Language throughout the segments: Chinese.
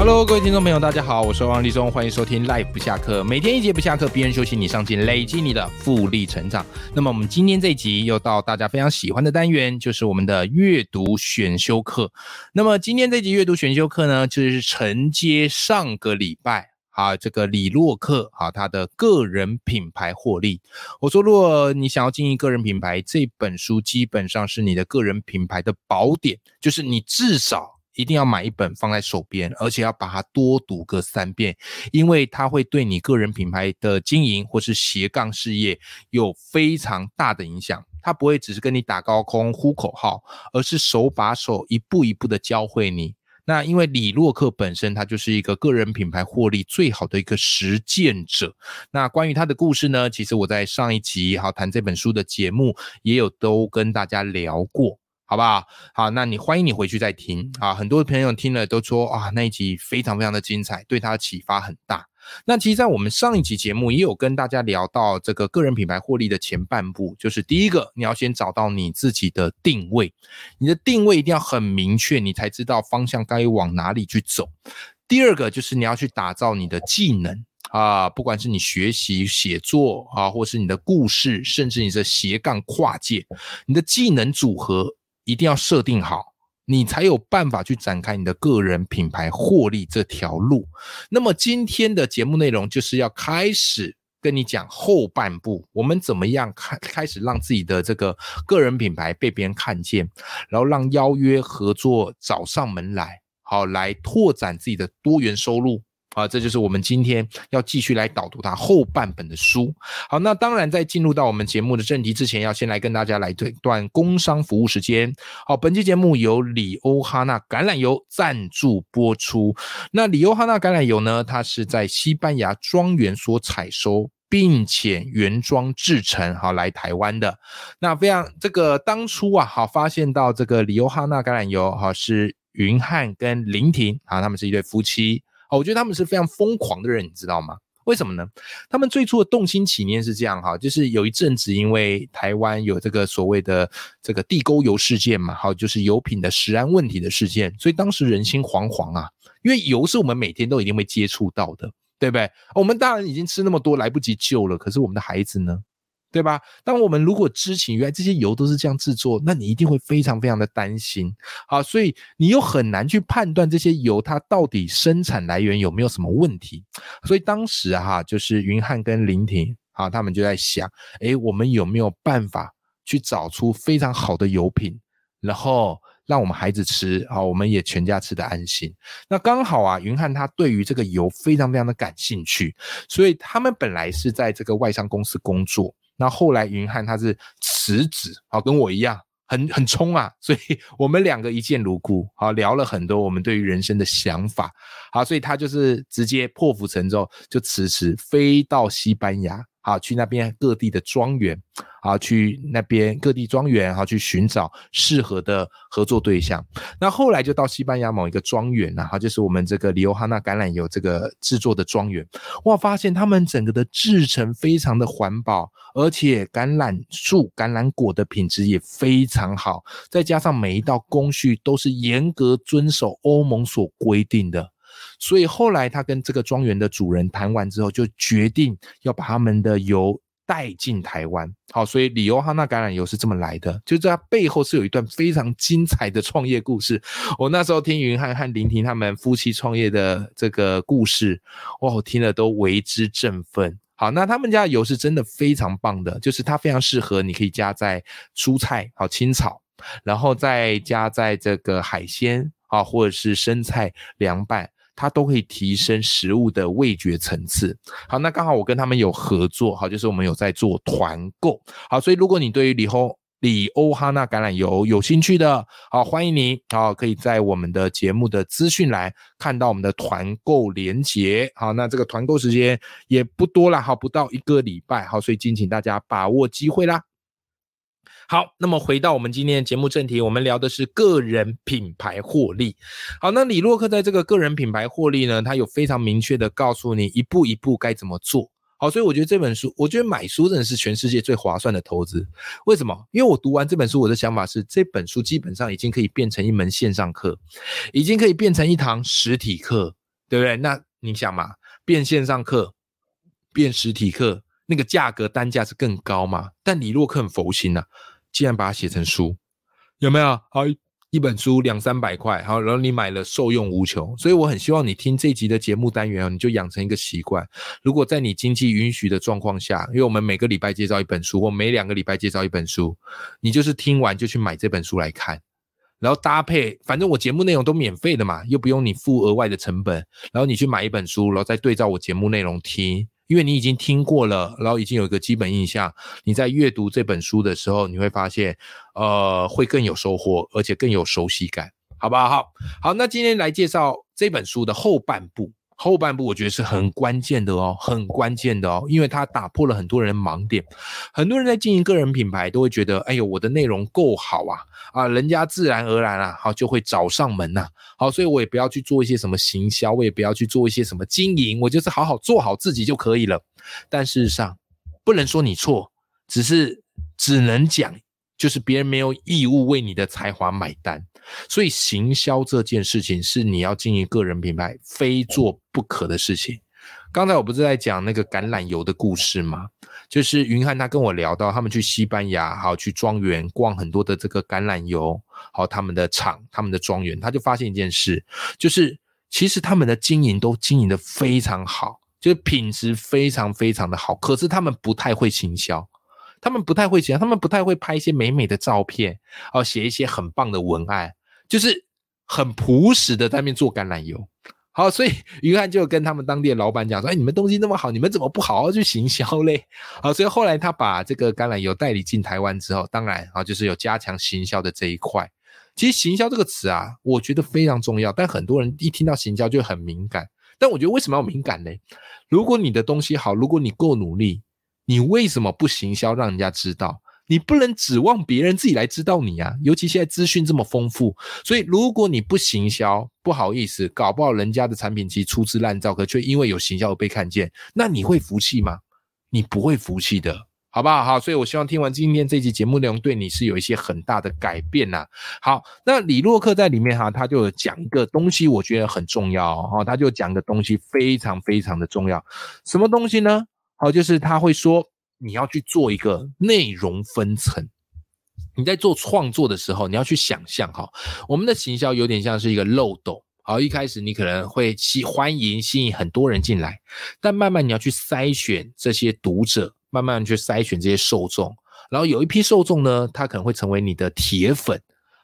Hello，各位听众朋友，大家好，我是王立中，欢迎收听 Life 不下课，每天一节不下课，别人休息你上进，累积你的复利成长。那么我们今天这一集又到大家非常喜欢的单元，就是我们的阅读选修课。那么今天这集阅读选修课呢，就是承接上个礼拜啊，这个李洛克啊他的个人品牌获利。我说，如果你想要经营个人品牌，这本书基本上是你的个人品牌的宝典，就是你至少。一定要买一本放在手边，而且要把它多读个三遍，因为它会对你个人品牌的经营或是斜杠事业有非常大的影响。它不会只是跟你打高空呼口号，而是手把手一步一步的教会你。那因为李洛克本身他就是一个个人品牌获利最好的一个实践者。那关于他的故事呢，其实我在上一集好谈这本书的节目也有都跟大家聊过。好不好？好，那你欢迎你回去再听啊！很多朋友听了都说啊，那一集非常非常的精彩，对他的启发很大。那其实，在我们上一集节目也有跟大家聊到这个个人品牌获利的前半部，就是第一个，你要先找到你自己的定位，你的定位一定要很明确，你才知道方向该往哪里去走。第二个就是你要去打造你的技能啊，不管是你学习写作啊，或是你的故事，甚至你的斜杠跨界，你的技能组合。一定要设定好，你才有办法去展开你的个人品牌获利这条路。那么今天的节目内容就是要开始跟你讲后半部，我们怎么样开开始让自己的这个个人品牌被别人看见，然后让邀约合作找上门来，好来拓展自己的多元收入。啊，这就是我们今天要继续来导读它后半本的书。好，那当然在进入到我们节目的正题之前，要先来跟大家来这段工商服务时间。好，本期节目由里欧哈娜橄榄油赞助播出。那里欧哈娜橄榄油呢，它是在西班牙庄园所采收，并且原装制成，好来台湾的。那非常这个当初啊，好发现到这个里欧哈娜橄榄油，哈是云汉跟林婷啊，他们是一对夫妻。哦，我觉得他们是非常疯狂的人，你知道吗？为什么呢？他们最初的动心起念是这样哈，就是有一阵子因为台湾有这个所谓的这个地沟油事件嘛，好，就是油品的食安问题的事件，所以当时人心惶惶啊，因为油是我们每天都一定会接触到的，对不对？我们当然已经吃那么多，来不及救了，可是我们的孩子呢？对吧？当我们如果知情，原来这些油都是这样制作，那你一定会非常非常的担心。好，所以你又很难去判断这些油它到底生产来源有没有什么问题。所以当时哈，就是云汉跟林婷啊，他们就在想，哎，我们有没有办法去找出非常好的油品，然后让我们孩子吃啊，我们也全家吃的安心。那刚好啊，云汉他对于这个油非常非常的感兴趣，所以他们本来是在这个外商公司工作。那后来云汉他是辞职，好跟我一样，很很冲啊，所以 我们两个一见如故，好聊了很多我们对于人生的想法，好，所以他就是直接破釜沉舟，就辞职飞到西班牙。好，去那边各地的庄园，好，去那边各地庄园，好，去寻找适合的合作对象。那后来就到西班牙某一个庄园然后就是我们这个里欧哈纳橄榄油这个制作的庄园。哇，发现他们整个的制成非常的环保，而且橄榄树、橄榄果的品质也非常好，再加上每一道工序都是严格遵守欧盟所规定的。所以后来他跟这个庄园的主人谈完之后，就决定要把他们的油带进台湾。好，所以里欧哈纳橄榄油是这么来的，就这背后是有一段非常精彩的创业故事。我那时候听云汉和林婷他们夫妻创业的这个故事，哇，听了都为之振奋。好，那他们家的油是真的非常棒的，就是它非常适合，你可以加在蔬菜，好青草，然后再加在这个海鲜啊，或者是生菜凉拌。它都可以提升食物的味觉层次。好，那刚好我跟他们有合作，好，就是我们有在做团购。好，所以如果你对于里欧里欧哈娜橄榄油有兴趣的，好，欢迎你，好，可以在我们的节目的资讯栏看到我们的团购链接。好，那这个团购时间也不多了，好，不到一个礼拜，好，所以敬请大家把握机会啦。好，那么回到我们今天的节目正题，我们聊的是个人品牌获利。好，那李洛克在这个个人品牌获利呢，他有非常明确的告诉你一步一步该怎么做。好，所以我觉得这本书，我觉得买书真的是全世界最划算的投资。为什么？因为我读完这本书，我的想法是，这本书基本上已经可以变成一门线上课，已经可以变成一堂实体课，对不对？那你想嘛，变线上课，变实体课，那个价格单价是更高嘛？但李洛克很佛心呐。竟然把它写成书，有没有？好，一本书两三百块，好，然后你买了受用无穷。所以我很希望你听这集的节目单元，你就养成一个习惯。如果在你经济允许的状况下，因为我们每个礼拜介绍一本书，或每两个礼拜介绍一本书，你就是听完就去买这本书来看，然后搭配，反正我节目内容都免费的嘛，又不用你付额外的成本，然后你去买一本书，然后再对照我节目内容听。因为你已经听过了，然后已经有一个基本印象，你在阅读这本书的时候，你会发现，呃，会更有收获，而且更有熟悉感，好不好？好，好，那今天来介绍这本书的后半部。后半部我觉得是很关键的哦，很关键的哦，因为它打破了很多人盲点。很多人在经营个人品牌都会觉得，哎呦，我的内容够好啊，啊，人家自然而然啊，好就会找上门呐。好，所以我也不要去做一些什么行销，我也不要去做一些什么经营，我就是好好做好自己就可以了。但事实上，不能说你错，只是只能讲，就是别人没有义务为你的才华买单。所以行销这件事情是你要经营个人品牌非做不可的事情。刚才我不是在讲那个橄榄油的故事吗？就是云汉他跟我聊到，他们去西班牙，好去庄园逛很多的这个橄榄油，好他们的厂、他们的庄园，他就发现一件事，就是其实他们的经营都经营的非常好，就是品质非常非常的好，可是他们不太会行销。他们不太会写，他们不太会拍一些美美的照片，哦，写一些很棒的文案，就是很朴实的在那边做橄榄油。好，所以于汉就跟他们当地的老板讲说：“哎，你们东西那么好，你们怎么不好好去行销嘞？”好，所以后来他把这个橄榄油代理进台湾之后，当然啊，就是有加强行销的这一块。其实行销这个词啊，我觉得非常重要，但很多人一听到行销就很敏感。但我觉得为什么要敏感呢？如果你的东西好，如果你够努力。你为什么不行销，让人家知道？你不能指望别人自己来知道你啊！尤其现在资讯这么丰富，所以如果你不行销，不好意思，搞不好人家的产品其实粗制滥造，可却因为有行销而被看见，那你会服气吗？你不会服气的，好不好？好，所以我希望听完今天这期节目内容，对你是有一些很大的改变呐。好，那李洛克在里面哈，他就讲一个东西，我觉得很重要哈，他就讲个东西非常非常的重要，什么东西呢？好，就是他会说你要去做一个内容分层。你在做创作的时候，你要去想象哈，我们的行销有点像是一个漏斗。好，一开始你可能会吸欢迎吸引很多人进来，但慢慢你要去筛选这些读者，慢慢去筛选这些受众，然后有一批受众呢，他可能会成为你的铁粉，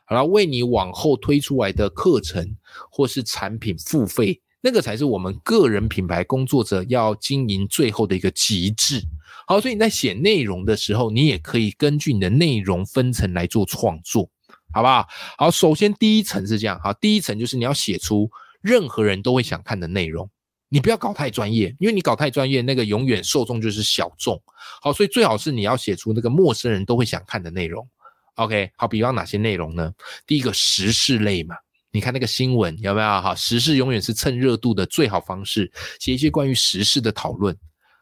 然后为你往后推出来的课程或是产品付费。那个才是我们个人品牌工作者要经营最后的一个极致。好，所以你在写内容的时候，你也可以根据你的内容分层来做创作，好不好？好，首先第一层是这样，好，第一层就是你要写出任何人都会想看的内容，你不要搞太专业，因为你搞太专业，那个永远受众就是小众。好，所以最好是你要写出那个陌生人都会想看的内容。OK，好，比方哪些内容呢？第一个时事类嘛。你看那个新闻有没有？哈，时事永远是蹭热度的最好方式，写一些关于时事的讨论。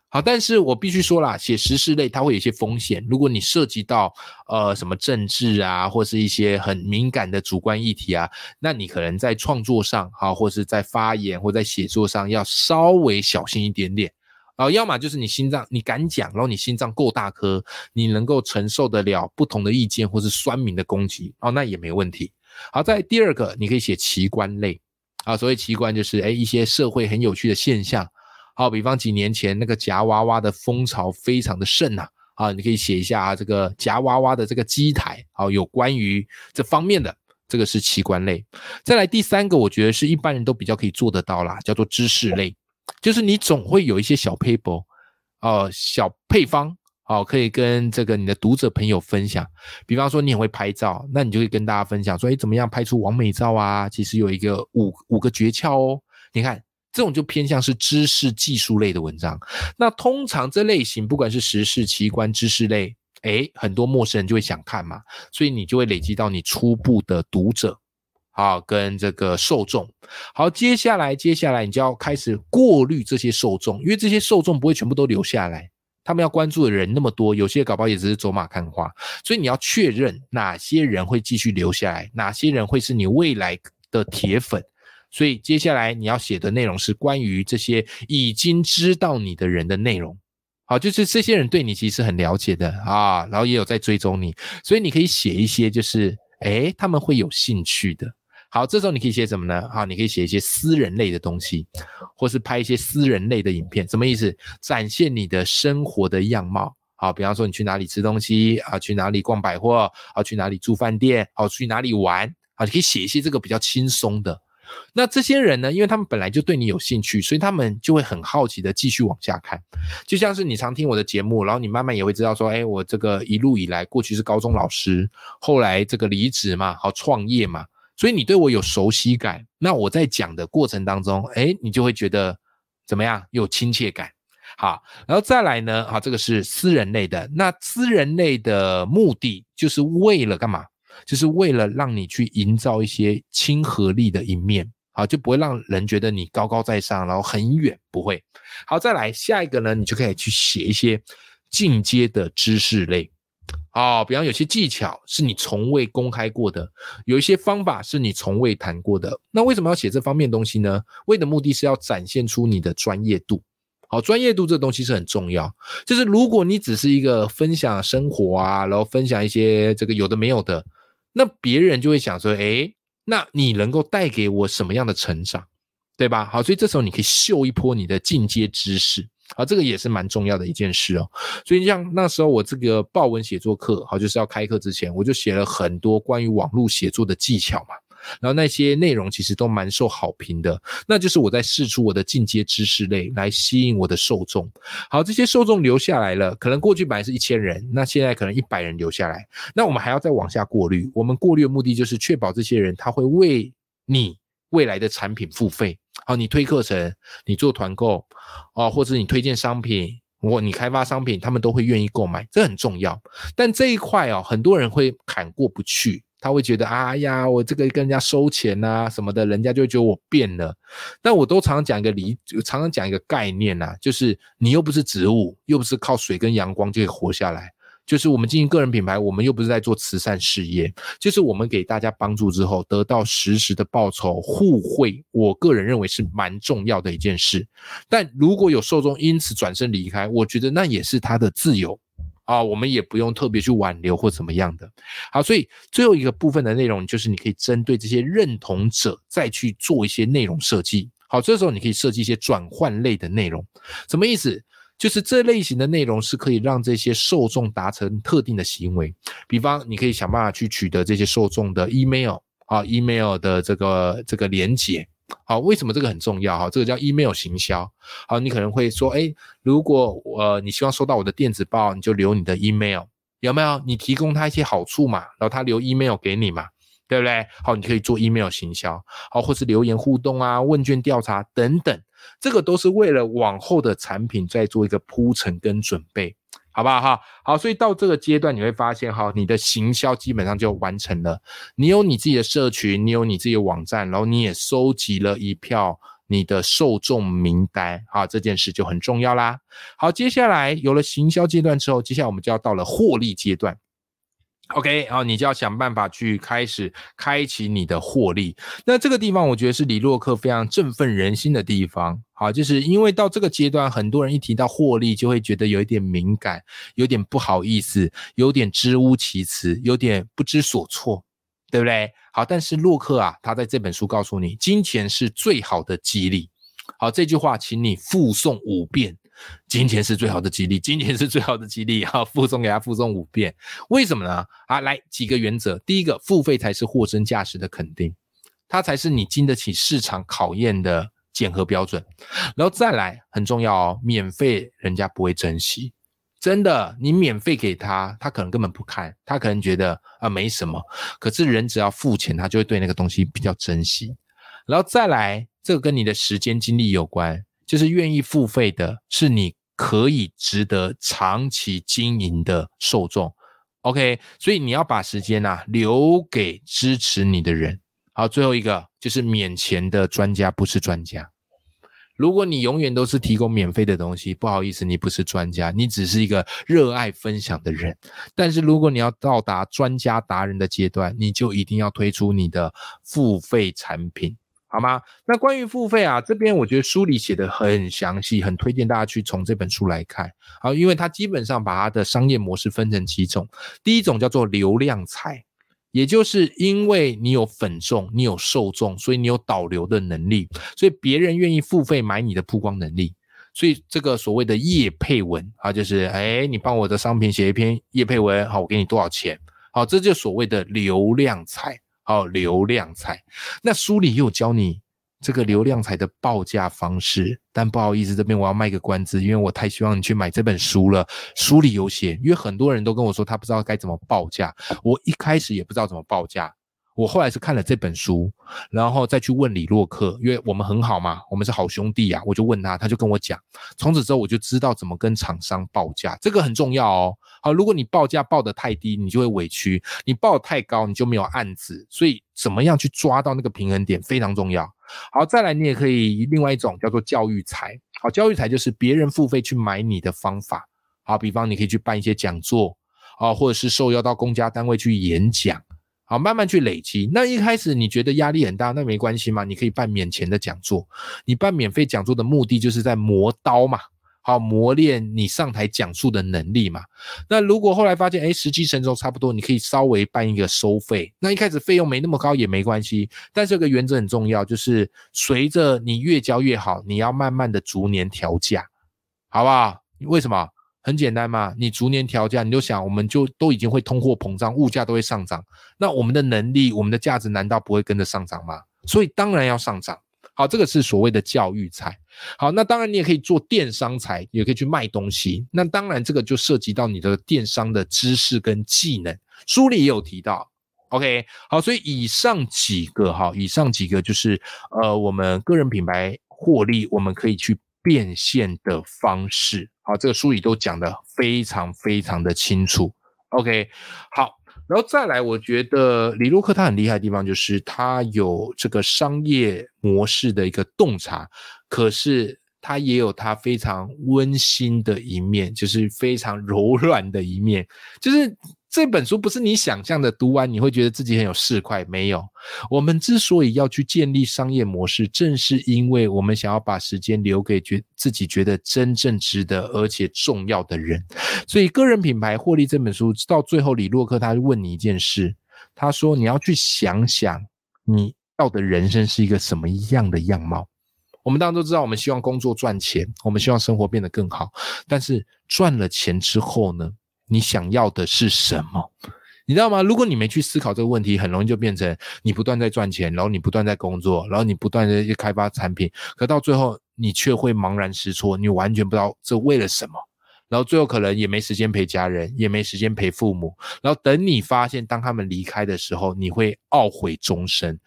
好，但是我必须说啦，写时事类它会有一些风险。如果你涉及到呃什么政治啊，或是一些很敏感的主观议题啊，那你可能在创作上，哈，或是在发言或在写作上要稍微小心一点点。啊，要么就是你心脏你敢讲，然后你心脏够大颗，你能够承受得了不同的意见或是酸民的攻击，哦，那也没问题。好，在第二个，你可以写奇观类啊。所谓奇观，就是哎一些社会很有趣的现象。好，比方几年前那个夹娃娃的风潮非常的盛呐。啊，你可以写一下啊这个夹娃娃的这个机台。好，有关于这方面的，这个是奇观类。再来第三个，我觉得是一般人都比较可以做得到啦，叫做知识类，就是你总会有一些小 paper，哦，小配方。好，可以跟这个你的读者朋友分享。比方说，你很会拍照，那你就可以跟大家分享说，哎，怎么样拍出完美照啊？其实有一个五五个诀窍哦。你看，这种就偏向是知识技术类的文章。那通常这类型，不管是时事、奇观、知识类，哎，很多陌生人就会想看嘛，所以你就会累积到你初步的读者。好，跟这个受众，好，接下来，接下来你就要开始过滤这些受众，因为这些受众不会全部都留下来，他们要关注的人那么多，有些搞不好也只是走马看花，所以你要确认哪些人会继续留下来，哪些人会是你未来的铁粉，所以接下来你要写的内容是关于这些已经知道你的人的内容，好，就是这些人对你其实很了解的。啊，然后也有在追踪你，所以你可以写一些就是，诶，他们会有兴趣的。好，这时候你可以写什么呢？好，你可以写一些私人类的东西，或是拍一些私人类的影片。什么意思？展现你的生活的样貌。好，比方说你去哪里吃东西啊，去哪里逛百货啊，去哪里住饭店，好，去哪里玩啊，你可以写一些这个比较轻松的。那这些人呢，因为他们本来就对你有兴趣，所以他们就会很好奇的继续往下看。就像是你常听我的节目，然后你慢慢也会知道说，哎，我这个一路以来，过去是高中老师，后来这个离职嘛，好创业嘛。所以你对我有熟悉感，那我在讲的过程当中，哎，你就会觉得怎么样？有亲切感。好，然后再来呢？好，这个是私人类的。那私人类的目的就是为了干嘛？就是为了让你去营造一些亲和力的一面，好，就不会让人觉得你高高在上，然后很远，不会。好，再来下一个呢？你就可以去写一些进阶的知识类。哦，比方有些技巧是你从未公开过的，有一些方法是你从未谈过的。那为什么要写这方面东西呢？为的目的是要展现出你的专业度。好，专业度这东西是很重要。就是如果你只是一个分享生活啊，然后分享一些这个有的没有的，那别人就会想说，哎，那你能够带给我什么样的成长，对吧？好，所以这时候你可以秀一波你的进阶知识。啊，这个也是蛮重要的一件事哦。所以像那时候我这个报文写作课，好，就是要开课之前，我就写了很多关于网络写作的技巧嘛。然后那些内容其实都蛮受好评的，那就是我在试出我的进阶知识类来吸引我的受众。好，这些受众留下来了，可能过去本来是一千人，那现在可能一百人留下来。那我们还要再往下过滤。我们过滤的目的就是确保这些人他会为你未来的产品付费。好，你推课程，你做团购，哦，或者你推荐商品，或你开发商品，他们都会愿意购买，这很重要。但这一块哦，很多人会砍过不去，他会觉得，哎呀，我这个跟人家收钱呐什么的，人家就觉得我变了。但我都常常讲一个理，常常讲一个概念呐，就是你又不是植物，又不是靠水跟阳光就可以活下来。就是我们经营个人品牌，我们又不是在做慈善事业，就是我们给大家帮助之后得到实时的报酬，互惠，我个人认为是蛮重要的一件事。但如果有受众因此转身离开，我觉得那也是他的自由啊，我们也不用特别去挽留或怎么样的。好，所以最后一个部分的内容就是你可以针对这些认同者再去做一些内容设计。好，这时候你可以设计一些转换类的内容，什么意思？就是这类型的内容是可以让这些受众达成特定的行为，比方你可以想办法去取得这些受众的 email 啊，email 的这个这个连接，好，为什么这个很重要哈？这个叫 email 行销，好，你可能会说，哎，如果我你希望收到我的电子报，你就留你的 email，有没有？你提供他一些好处嘛，然后他留 email 给你嘛，对不对？好，你可以做 email 行销，好，或是留言互动啊，问卷调查等等。这个都是为了往后的产品在做一个铺陈跟准备，好不好哈？好，所以到这个阶段你会发现哈，你的行销基本上就完成了。你有你自己的社群，你有你自己的网站，然后你也收集了一票你的受众名单啊，这件事就很重要啦。好，接下来有了行销阶段之后，接下来我们就要到了获利阶段。OK，然后你就要想办法去开始开启你的获利。那这个地方我觉得是李洛克非常振奋人心的地方。好，就是因为到这个阶段，很多人一提到获利，就会觉得有一点敏感，有点不好意思，有点支吾其词，有点不知所措，对不对？好，但是洛克啊，他在这本书告诉你，金钱是最好的激励。好，这句话，请你复诵五遍。金钱是最好的激励，金钱是最好的激励。好，附送给他附送五遍，为什么呢？啊，来几个原则。第一个，付费才是货真价实的肯定，它才是你经得起市场考验的检核标准。然后再来，很重要哦，免费人家不会珍惜，真的，你免费给他，他可能根本不看，他可能觉得啊没什么。可是人只要付钱，他就会对那个东西比较珍惜。然后再来，这个跟你的时间精力有关。就是愿意付费的，是你可以值得长期经营的受众。OK，所以你要把时间呐留给支持你的人。好，最后一个就是免钱的专家不是专家。如果你永远都是提供免费的东西，不好意思，你不是专家，你只是一个热爱分享的人。但是如果你要到达专家达人的阶段，你就一定要推出你的付费产品。好吗？那关于付费啊，这边我觉得书里写的很详细，很推荐大家去从这本书来看。好，因为它基本上把它的商业模式分成几种。第一种叫做流量财，也就是因为你有粉众，你有受众，所以你有导流的能力，所以别人愿意付费买你的曝光能力。所以这个所谓的叶配文啊，就是哎，你帮我的商品写一篇叶配文，好，我给你多少钱？好，这就所谓的流量财。好，流量财，那书里有教你这个流量财的报价方式，但不好意思，这边我要卖个关子，因为我太希望你去买这本书了。书里有写，因为很多人都跟我说他不知道该怎么报价，我一开始也不知道怎么报价。我后来是看了这本书，然后再去问李洛克，因为我们很好嘛，我们是好兄弟啊，我就问他，他就跟我讲，从此之后我就知道怎么跟厂商报价，这个很重要哦。好，如果你报价报得太低，你就会委屈；你报太高，你就没有案子。所以怎么样去抓到那个平衡点非常重要。好，再来你也可以另外一种叫做教育财。好，教育财就是别人付费去买你的方法。好，比方你可以去办一些讲座，啊，或者是受邀到公家单位去演讲。好，慢慢去累积。那一开始你觉得压力很大，那没关系嘛？你可以办免钱的讲座。你办免费讲座的目的就是在磨刀嘛，好磨练你上台讲述的能力嘛。那如果后来发现，哎，时机成熟差不多，你可以稍微办一个收费。那一开始费用没那么高也没关系，但这个原则很重要，就是随着你越教越好，你要慢慢的逐年调价，好不好？为什么？很简单嘛，你逐年调价，你就想，我们就都已经会通货膨胀，物价都会上涨，那我们的能力、我们的价值难道不会跟着上涨吗？所以当然要上涨。好，这个是所谓的教育财。好，那当然你也可以做电商财，也可以去卖东西。那当然这个就涉及到你的电商的知识跟技能，书里也有提到。OK，好，所以以上几个哈，以上几个就是呃，我们个人品牌获利，我们可以去。变现的方式，好，这个书里都讲的非常非常的清楚。OK，好，然后再来，我觉得李洛克他很厉害的地方就是他有这个商业模式的一个洞察，可是他也有他非常温馨的一面，就是非常柔软的一面，就是。这本书不是你想象的，读完你会觉得自己很有市侩。没有，我们之所以要去建立商业模式，正是因为我们想要把时间留给觉自己觉得真正值得而且重要的人。所以，个人品牌获利这本书到最后，李洛克他问你一件事，他说你要去想想，你要的人生是一个什么样的样貌。我们当然都知道，我们希望工作赚钱，我们希望生活变得更好。但是赚了钱之后呢？你想要的是什么？你知道吗？如果你没去思考这个问题，很容易就变成你不断在赚钱，然后你不断在工作，然后你不断的去开发产品，可到最后你却会茫然失措，你完全不知道这为了什么，然后最后可能也没时间陪家人，也没时间陪父母，然后等你发现当他们离开的时候，你会懊悔终生。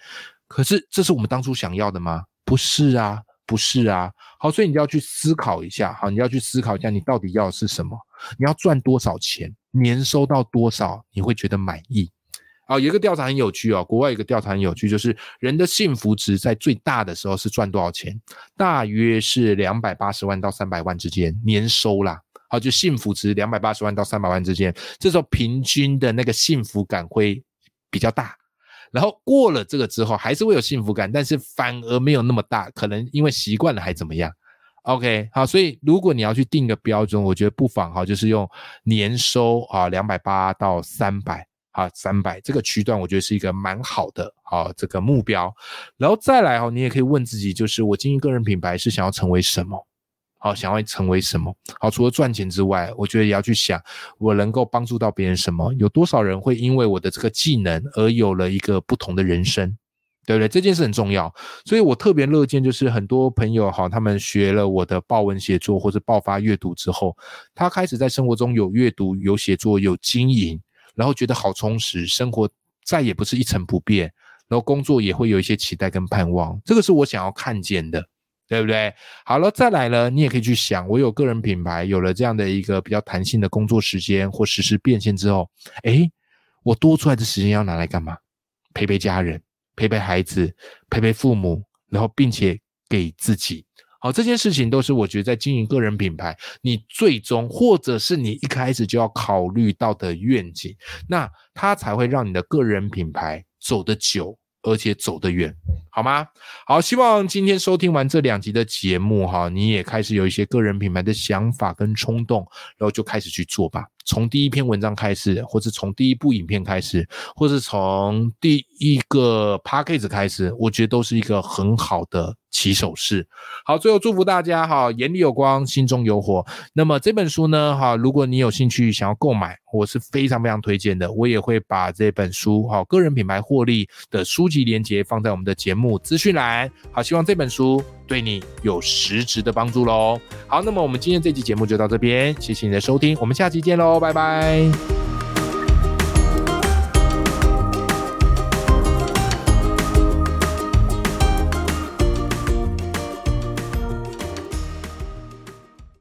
可是这是我们当初想要的吗？不是啊，不是啊。好，所以你要去思考一下，好，你要去思考一下，你到底要的是什么？你要赚多少钱？年收到多少你会觉得满意？啊，有一个调查很有趣哦，国外有个调查很有趣，就是人的幸福值在最大的时候是赚多少钱？大约是两百八十万到三百万之间年收啦。好，就幸福值两百八十万到三百万之间，这时候平均的那个幸福感会比较大。然后过了这个之后，还是会有幸福感，但是反而没有那么大，可能因为习惯了还怎么样？OK，好，所以如果你要去定个标准，我觉得不妨哈，就是用年收啊两百八到三百啊三百这个区段，我觉得是一个蛮好的啊这个目标。然后再来哈，你也可以问自己，就是我经营个人品牌是想要成为什么？好，想要成为什么？好，除了赚钱之外，我觉得也要去想，我能够帮助到别人什么？有多少人会因为我的这个技能而有了一个不同的人生？对不对？这件事很重要，所以我特别乐见，就是很多朋友哈，他们学了我的报文写作或者爆发阅读之后，他开始在生活中有阅读、有写作、有经营，然后觉得好充实，生活再也不是一成不变，然后工作也会有一些期待跟盼望，这个是我想要看见的。对不对？好了，再来了，你也可以去想，我有个人品牌，有了这样的一个比较弹性的工作时间或实时变现之后，诶，我多出来的时间要拿来干嘛？陪陪家人，陪陪孩子，陪陪父母，然后并且给自己。好，这件事情都是我觉得在经营个人品牌，你最终或者是你一开始就要考虑到的愿景，那它才会让你的个人品牌走得久。而且走得远，好吗？好，希望今天收听完这两集的节目哈，你也开始有一些个人品牌的想法跟冲动，然后就开始去做吧。从第一篇文章开始，或是从第一部影片开始，或是从第一个 p a c k a g e 开始，我觉得都是一个很好的。起手式，好，最后祝福大家哈，眼里有光，心中有火。那么这本书呢，哈，如果你有兴趣想要购买，我是非常非常推荐的。我也会把这本书哈，个人品牌获利的书籍连接放在我们的节目资讯栏。好，希望这本书对你有实质的帮助喽。好，那么我们今天这期节目就到这边，谢谢你的收听，我们下期见喽，拜拜。